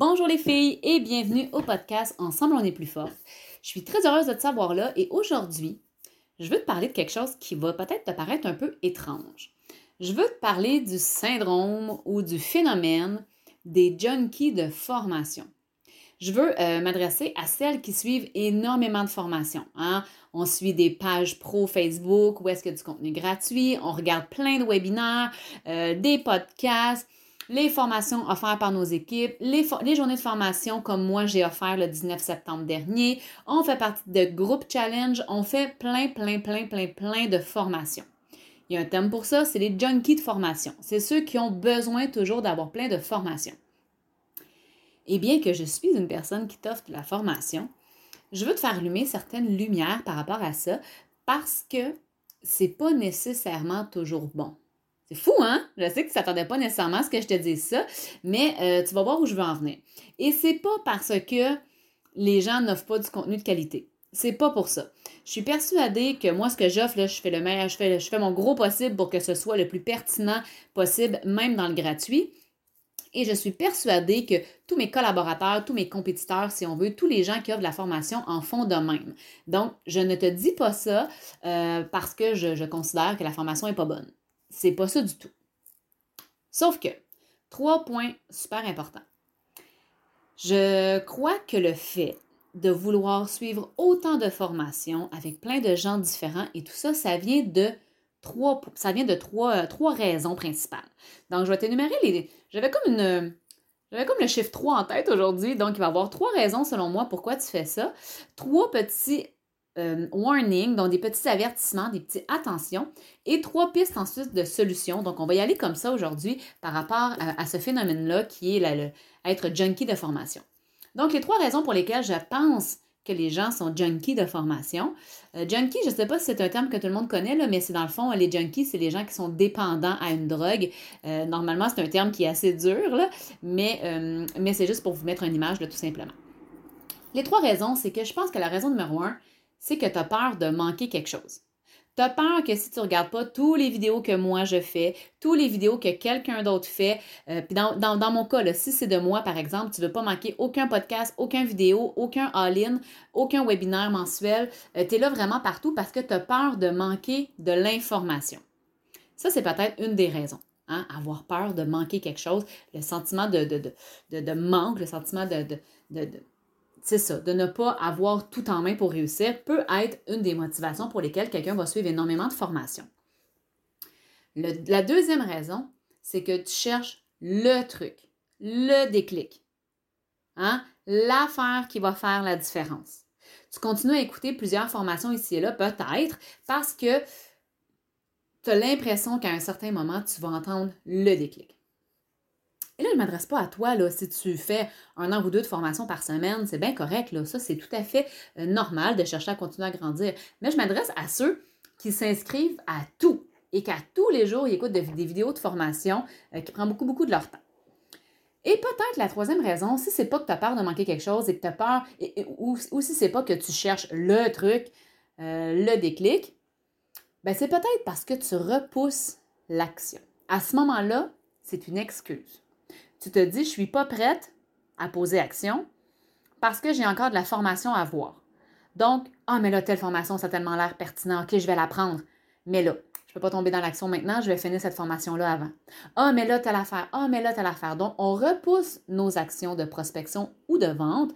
Bonjour les filles et bienvenue au podcast Ensemble on est plus fort. Je suis très heureuse de te savoir là et aujourd'hui, je veux te parler de quelque chose qui va peut-être te paraître un peu étrange. Je veux te parler du syndrome ou du phénomène des junkies de formation. Je veux euh, m'adresser à celles qui suivent énormément de formations. Hein. On suit des pages pro Facebook où est-ce a du contenu gratuit, on regarde plein de webinaires, euh, des podcasts, les formations offertes par nos équipes, les, journées de formation comme moi j'ai offert le 19 septembre dernier. On fait partie de groupe challenge, on fait plein, plein, plein, plein, plein de formations. Il y a un thème pour ça, c'est les junkies de formation. C'est ceux qui ont besoin toujours d'avoir plein de formations. Et bien que je suis une personne qui t'offre de la formation, je veux te faire allumer certaines lumières par rapport à ça parce que c'est pas nécessairement toujours bon. C'est fou, hein? Je sais que tu t'attendais pas nécessairement à ce que je te dise ça, mais euh, tu vas voir où je veux en venir. Et c'est pas parce que les gens n'offrent pas du contenu de qualité. C'est pas pour ça. Je suis persuadée que moi, ce que j'offre, je fais le meilleur, je fais, je fais mon gros possible pour que ce soit le plus pertinent possible, même dans le gratuit. Et je suis persuadée que tous mes collaborateurs, tous mes compétiteurs, si on veut, tous les gens qui offrent la formation en font de même. Donc, je ne te dis pas ça euh, parce que je, je considère que la formation n'est pas bonne. C'est pas ça du tout. Sauf que, trois points super importants. Je crois que le fait de vouloir suivre autant de formations avec plein de gens différents et tout ça, ça vient de trois, ça vient de trois, trois raisons principales. Donc, je vais t'énumérer les. J'avais comme une. J'avais comme le chiffre 3 en tête aujourd'hui, donc il va y avoir trois raisons selon moi pourquoi tu fais ça. Trois petits euh, donc des petits avertissements, des petits attentions, et trois pistes ensuite de solutions. Donc, on va y aller comme ça aujourd'hui par rapport à, ce phénomène-là qui est le, être junkie de formation. Donc, les trois raisons pour lesquelles je pense que les gens sont junkies de formation. Euh, junkie, je ne sais pas si c'est un terme que tout le monde connaît, mais c'est dans le fond, les junkies, c'est les gens qui sont dépendants à une drogue. Euh, normalement, c'est un terme qui est assez dur, là, mais, mais c'est juste pour vous mettre une image, là, tout simplement. Les trois raisons, c'est que je pense que la raison numéro un, c'est que tu as peur de manquer quelque chose. Tu as peur que si tu ne regardes pas tous les vidéos que moi je fais, tous les vidéos que quelqu'un d'autre fait, euh, dans, mon cas, si c'est de moi par exemple, tu ne veux pas manquer aucun podcast, aucun vidéo, aucun all-in, aucun webinaire mensuel, euh, tu es là vraiment partout parce que tu as peur de manquer de l'information. Ça, c'est peut-être une des raisons. Hein, avoir peur de manquer quelque chose, le sentiment de, de, de, de manque, le sentiment de, c'est ça, de ne pas avoir tout en main pour réussir peut être une des motivations pour lesquelles quelqu'un va suivre énormément de formation. la deuxième raison, c'est que tu cherches le truc, le déclic, hein? l'affaire qui va faire la différence. Tu continues à écouter plusieurs formations ici et là, peut-être parce que tu as l'impression qu'à un certain moment, tu vas entendre le déclic. Et là, je ne m'adresse pas à toi, là, si tu fais un an ou deux de formation par semaine, c'est bien correct, là. Ça, c'est tout à fait euh, normal de chercher à continuer à grandir. Mais je m'adresse à ceux qui s'inscrivent à tout et qu'à tous les jours, ils écoutent des vidéos de formation euh, qui prennent beaucoup, beaucoup de leur temps. Et peut-être la troisième raison, si c'est pas que tu as peur de manquer quelque chose et que tu as peur, ou, ou, si c'est pas que tu cherches le truc, euh, le déclic, ben c'est peut-être parce que tu repousses l'action. À ce moment-là, c'est une excuse tu te dis, je ne suis pas prête à poser action parce que j'ai encore de la formation à voir. Donc, ah, mais là, telle formation, ça a tellement l'air pertinent, ok, je vais la prendre. Mais là, je ne peux pas tomber dans l'action maintenant, je vais finir cette formation-là avant. Ah, mais là, telle affaire, ah, mais là, telle affaire. Donc, on repousse nos actions de prospection ou de vente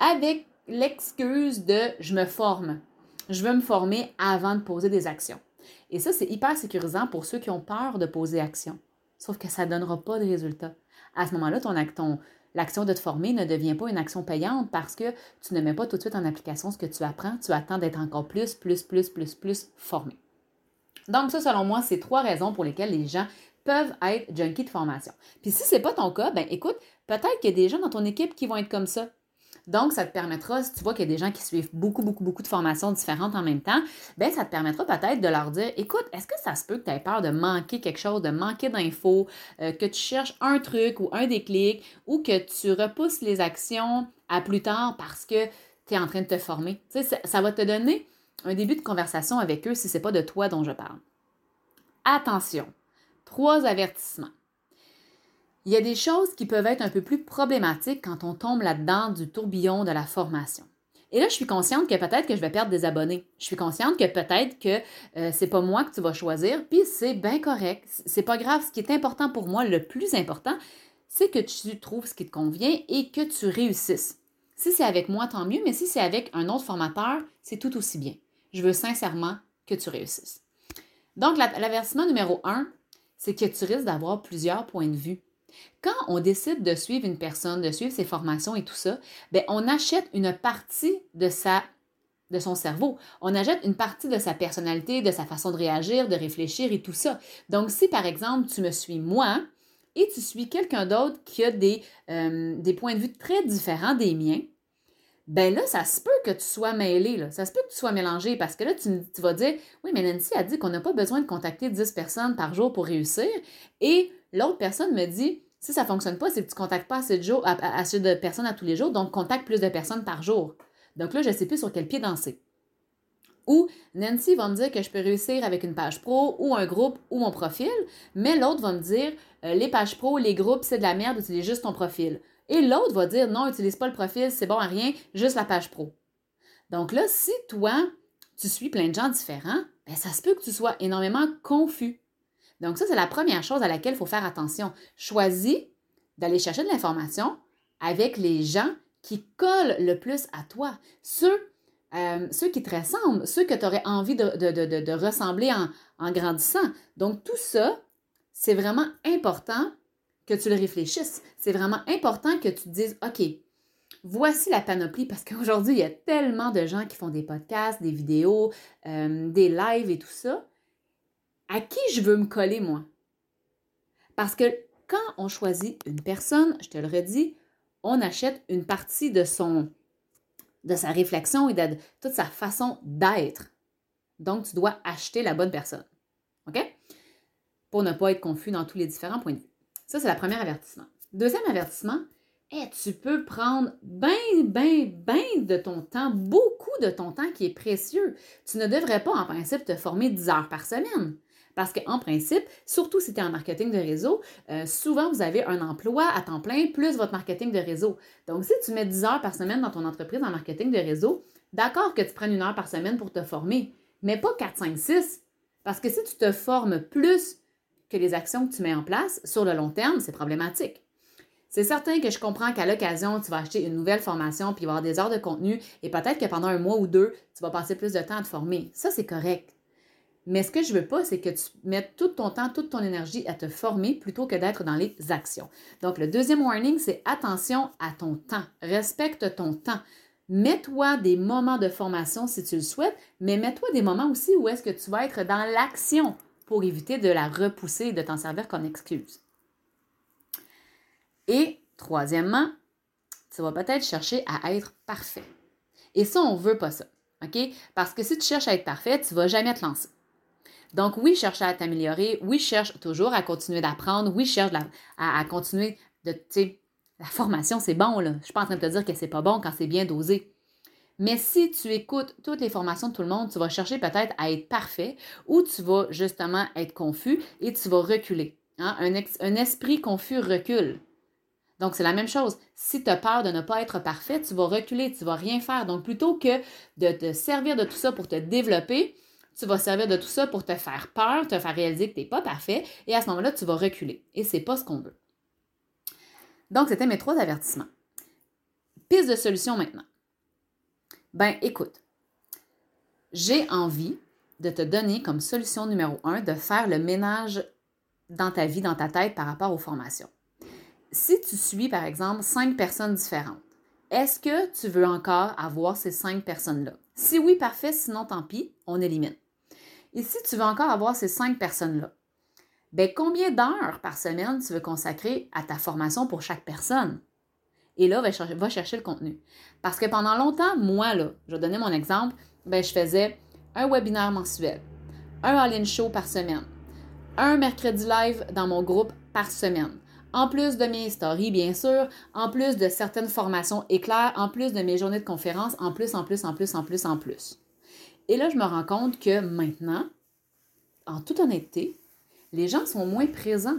avec l'excuse de je me forme. Je veux me former avant de poser des actions. Et ça, c'est hyper sécurisant pour ceux qui ont peur de poser action. Sauf que ça ne donnera pas de résultat. À ce moment-là, ton, l'action de te former ne devient pas une action payante parce que tu ne mets pas tout de suite en application ce que tu apprends. Tu attends d'être encore plus, plus, plus, plus, plus formé. Donc, ça, selon moi, c'est trois raisons pour lesquelles les gens peuvent être junkies de formation. Puis si ce n'est pas ton cas, ben écoute, peut-être qu'il y a des gens dans ton équipe qui vont être comme ça. Donc, ça te permettra, si tu vois qu'il y a des gens qui suivent beaucoup, beaucoup, beaucoup de formations différentes en même temps, bien, ça te permettra peut-être de leur dire, écoute, est-ce que ça se peut que tu aies peur de manquer quelque chose, de manquer d'infos, euh, que tu cherches un truc ou un déclic, ou que tu repousses les actions à plus tard parce que tu es en train de te former? Ça, ça va te donner un début de conversation avec eux si ce n'est pas de toi dont je parle. Attention, trois avertissements. Il y a des choses qui peuvent être un peu plus problématiques quand on tombe là-dedans du tourbillon de la formation. Et là, je suis consciente que peut-être que je vais perdre des abonnés. Je suis consciente que peut-être que euh, c'est pas moi que tu vas choisir, puis c'est bien correct. C'est pas grave. Ce qui est important pour moi, le plus important, c'est que tu trouves ce qui te convient et que tu réussisses. Si c'est avec moi, tant mieux, mais si c'est avec un autre formateur, c'est tout aussi bien. Je veux sincèrement que tu réussisses. Donc, l'avertissement numéro un, c'est que tu risques d'avoir plusieurs points de vue. Quand on décide de suivre une personne, de suivre ses formations et tout ça, bien, on achète une partie de sa de son cerveau. On achète une partie de sa personnalité, de sa façon de réagir, de réfléchir et tout ça. Donc, si par exemple, tu me suis moi et tu suis quelqu'un d'autre qui a des, euh, des points de vue très différents des miens, ben là, ça se peut que tu sois mêlé, là. ça se peut que tu sois mélangé parce que là, tu, tu vas dire Oui, mais Nancy a dit qu'on n'a pas besoin de contacter 10 personnes par jour pour réussir. Et l'autre personne me dit si ça ne fonctionne pas, c'est que tu ne contactes pas assez de, de personnes à tous les jours, donc contacte plus de personnes par jour. Donc là, je ne sais plus sur quel pied danser. Ou Nancy va me dire que je peux réussir avec une page pro ou un groupe ou mon profil, mais l'autre va me dire euh, les pages pro, les groupes, c'est de la merde, utilise juste ton profil. Et l'autre va dire non, utilise pas le profil, c'est bon à rien, juste la page pro. Donc là, si toi, tu suis plein de gens différents, ben ça se peut que tu sois énormément confus. Donc, ça, c'est la première chose à laquelle il faut faire attention. Choisis d'aller chercher de l'information avec les gens qui collent le plus à toi. Ceux, euh, qui te ressemblent, ceux que tu aurais envie de, ressembler en, en, grandissant. Donc, tout ça, c'est vraiment important que tu le réfléchisses. C'est vraiment important que tu te dises, OK, voici la panoplie, parce qu'aujourd'hui, il y a tellement de gens qui font des podcasts, des vidéos, euh, des lives et tout ça à qui je veux me coller, moi? Parce que quand on choisit une personne, je te le redis, on achète une partie de sa réflexion et de toute sa façon d'être. Donc, tu dois acheter la bonne personne. OK? Pour ne pas être confus dans tous les différents points de vue. Ça, c'est le premier avertissement. Deuxième avertissement, eh, tu peux prendre bien, bien, bien de ton temps, beaucoup de ton temps qui est précieux. Tu ne devrais pas, en principe, te former 10 heures par semaine. Parce qu'en principe, surtout si tu es en marketing de réseau, euh, souvent vous avez un emploi à temps plein plus votre marketing de réseau. Donc, si tu mets 10 heures par semaine dans ton entreprise en marketing de réseau, d'accord que tu prennes une heure par semaine pour te former, mais pas 4, 5, 6. Parce que si tu te formes plus que les actions que tu mets en place, sur le long terme, c'est problématique. C'est certain que je comprends qu'à l'occasion, tu vas acheter une nouvelle formation puis avoir des heures de contenu et peut-être que pendant un mois ou deux, tu vas passer plus de temps à te former. Ça, c'est correct. Mais ce que je veux pas, c'est que tu mettes tout ton temps, toute ton énergie à te former plutôt que d'être dans les actions. Donc, le deuxième warning, c'est attention à ton temps. Respecte ton temps. Mets-toi des moments de formation si tu le souhaites, mais mets-toi des moments aussi où est-ce que tu vas être dans l'action pour éviter de la repousser et de t'en servir comme excuse. Et troisièmement, tu vas peut-être chercher à être parfait. Et ça, on ne veut pas ça. OK? Parce que si tu cherches à être parfait, tu ne vas jamais te lancer. Donc, oui, cherche à t'améliorer. Oui, cherche toujours à continuer d'apprendre. Oui, cherche à, continuer de, tu sais, la formation, c'est bon, là. Je suis pas en train de te dire que c'est pas bon quand c'est bien dosé. Mais si tu écoutes toutes les formations de tout le monde, tu vas chercher peut-être à être parfait ou tu vas justement être confus et tu vas reculer. Hein. Un, un, esprit confus recule. Donc, c'est la même chose. Si tu as peur de ne pas être parfait, tu vas reculer, tu ne vas rien faire. Donc, plutôt que de te servir de tout ça pour te développer, tu vas servir de tout ça pour te faire peur, te faire réaliser que tu n'es pas parfait, et à ce moment-là, tu vas reculer. Et ce n'est pas ce qu'on veut. Donc, c'était mes trois avertissements. Piste de solution maintenant. Ben, écoute, j'ai envie de te donner comme solution numéro un de faire le ménage dans ta vie, dans ta tête par rapport aux formations. Si tu suis, par exemple, cinq personnes différentes, est-ce que tu veux encore avoir ces cinq personnes-là? Si oui, parfait, sinon tant pis, on élimine. Et si tu veux encore avoir ces cinq personnes-là, ben combien d'heures par semaine tu veux consacrer à ta formation pour chaque personne? Et là, va chercher, le contenu. Parce que pendant longtemps, moi, là, je vais donner mon exemple, ben, je faisais un webinaire mensuel, un all-in show par semaine, un mercredi live dans mon groupe par semaine. En plus de mes stories, bien sûr, en plus de certaines formations éclairs, en plus de mes journées de conférence, en plus, en plus, en plus, en plus, en plus. Et là, je me rends compte que maintenant, en toute honnêteté, les gens sont moins présents.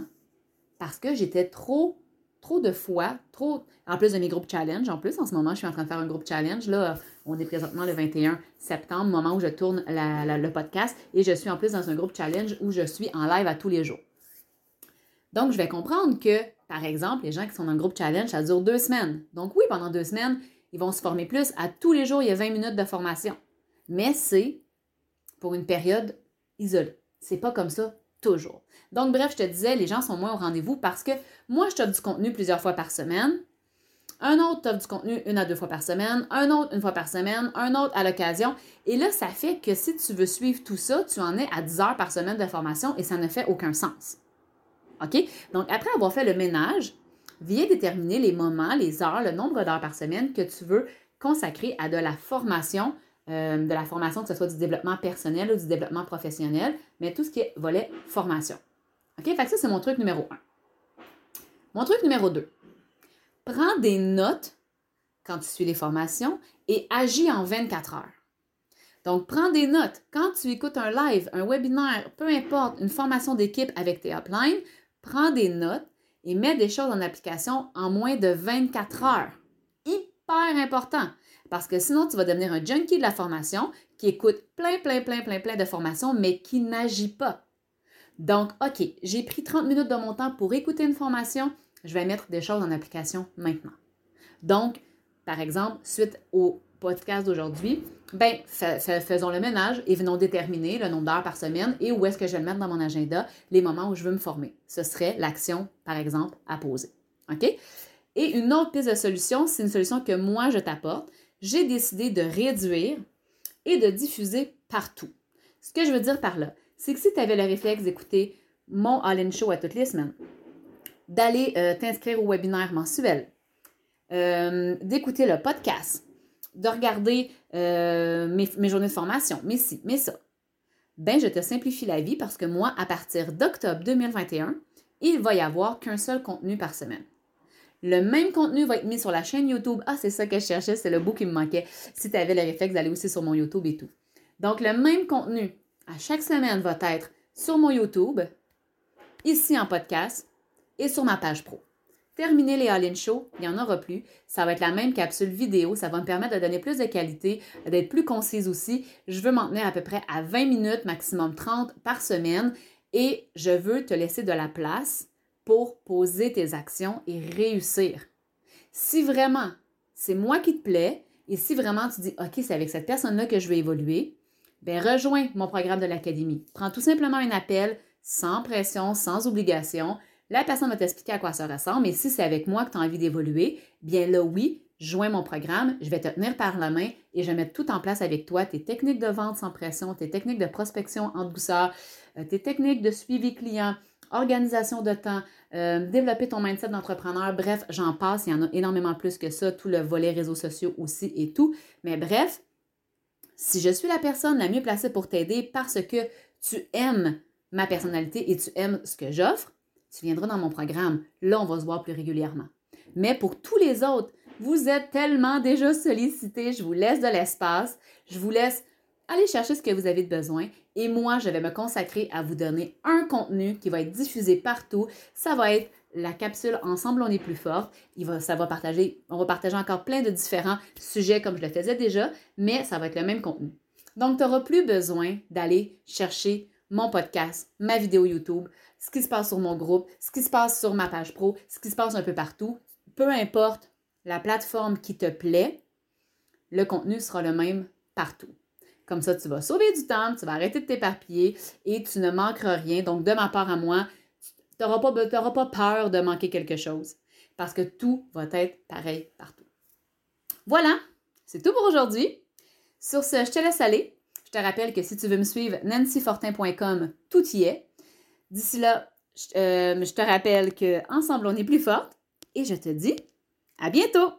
parce que j'étais trop, trop de fois, trop, en plus de mes groupes challenge, en plus, en ce moment, je suis en train de faire un groupe challenge. Là, on est présentement le 21 septembre, moment où je tourne le podcast, et je suis en plus dans un groupe challenge où je suis en live à tous les jours. Donc, je vais comprendre que, par exemple, les gens qui sont dans le groupe challenge, ça dure deux semaines. Donc, oui, pendant deux semaines, ils vont se former plus. À tous les jours, il y a 20 minutes de formation. Mais c'est pour une période isolée. C'est pas comme ça toujours. Donc, bref, je te disais, les gens sont moins au rendez-vous parce que moi, je t'offre du contenu plusieurs fois par semaine. Un autre t'offre du contenu une à deux fois par semaine, un autre une fois par semaine, un autre à l'occasion. Et là, ça fait que si tu veux suivre tout ça, tu en es à 10 heures par semaine de formation et ça ne fait aucun sens. OK? Donc, après avoir fait le ménage, viens déterminer les moments, les heures, le nombre d'heures par semaine que tu veux consacrer à de la formation, euh, de la formation, que ce soit du développement personnel ou du développement professionnel, mais tout ce qui est volet formation. OK? Fait ça, c'est mon truc numéro un. Mon truc numéro deux. Prends des notes quand tu suis les formations et agis en 24 heures. Donc, prends des notes. Quand tu écoutes un live, un webinaire, peu importe, une formation d'équipe avec tes uplines, prends des notes et mets des choses en application en moins de 24 heures. Hyper important. Parce que sinon, tu vas devenir un junkie de la formation qui écoute plein, plein, plein, plein, plein de formations, mais qui n'agit pas. Donc, OK, j'ai pris 30 minutes de mon temps pour écouter une formation. Je vais mettre des choses en application maintenant. Donc, par exemple, suite au podcast d'aujourd'hui, ben, faisons le ménage et venons déterminer le nombre d'heures par semaine et où est-ce que je vais le mettre dans mon agenda, les moments où je veux me former. Ce serait l'action, par exemple, à poser. OK? Et une autre piste de solution, c'est une solution que moi, je t'apporte. J'ai décidé de réduire et de diffuser partout. Ce que je veux dire par là, c'est que si tu avais le réflexe d'écouter mon All-in Show à toutes les semaines, d'aller euh, t'inscrire au webinaire mensuel, euh, d'écouter le podcast, de regarder euh, mes, journées de formation, mais si, mais ça. Ben, je te simplifie la vie parce que moi, à partir d'octobre 2021, il va y avoir qu'un seul contenu par semaine. Le même contenu va être mis sur la chaîne YouTube. Ah, c'est ça que je cherchais, c'est le bout qui me manquait. Si tu avais le réflexe d'aller aussi sur mon YouTube et tout. Donc, le même contenu à chaque semaine va être sur mon YouTube, ici en podcast et sur ma page pro. Terminer les All-In Show, il n'y en aura plus. Ça va être la même capsule vidéo. Ça va me permettre de donner plus de qualité, d'être plus concise aussi. Je veux m'en tenir à peu près à 20 minutes, maximum 30 par semaine. Et je veux te laisser de la place pour poser tes actions et réussir. Si vraiment c'est moi qui te plaît et si vraiment tu dis OK, c'est avec cette personne-là que je veux évoluer, ben rejoins mon programme de l'académie. Prends tout simplement un appel sans pression, sans obligation. La personne va t'expliquer à quoi ça ressemble, mais si c'est avec moi que tu as envie d'évoluer, bien là, oui, joins mon programme, je vais te tenir par la main et je vais mettre tout en place avec toi, tes techniques de vente sans pression, tes techniques de prospection en douceur, euh, tes techniques de suivi client, organisation de temps, euh, développer ton mindset d'entrepreneur, bref, j'en passe, il y en a énormément plus que ça, tout le volet réseaux sociaux aussi et tout. Mais bref, si je suis la personne la mieux placée pour t'aider parce que tu aimes ma personnalité et tu aimes ce que j'offre, tu viendras dans mon programme. Là, on va se voir plus régulièrement. Mais pour tous les autres, vous êtes tellement déjà sollicités, je vous laisse de l'espace, je vous laisse aller chercher ce que vous avez besoin et moi, je vais me consacrer à vous donner un contenu qui va être diffusé partout. Ça va être la capsule Ensemble, on est plus fort. Il va, ça va partager, on va partager encore plein de différents sujets comme je le faisais déjà, mais ça va être le même contenu. Donc, tu n'auras plus besoin d'aller chercher mon podcast, ma vidéo YouTube, ce qui se passe sur mon groupe, ce qui se passe sur ma page pro, ce qui se passe un peu partout. Peu importe la plateforme qui te plaît, le contenu sera le même partout. Comme ça, tu vas sauver du temps, tu vas arrêter de t'éparpiller et tu ne manqueras rien. Donc, de ma part à moi, tu n'auras pas, peur de manquer quelque chose parce que tout va être pareil partout. Voilà, c'est tout pour aujourd'hui. Sur ce, je te laisse aller. Je te rappelle que si tu veux me suivre, nancyfortin.com, tout y est. D'ici là, euh, je, te rappelle que ensemble on est plus forte et je te dis à bientôt.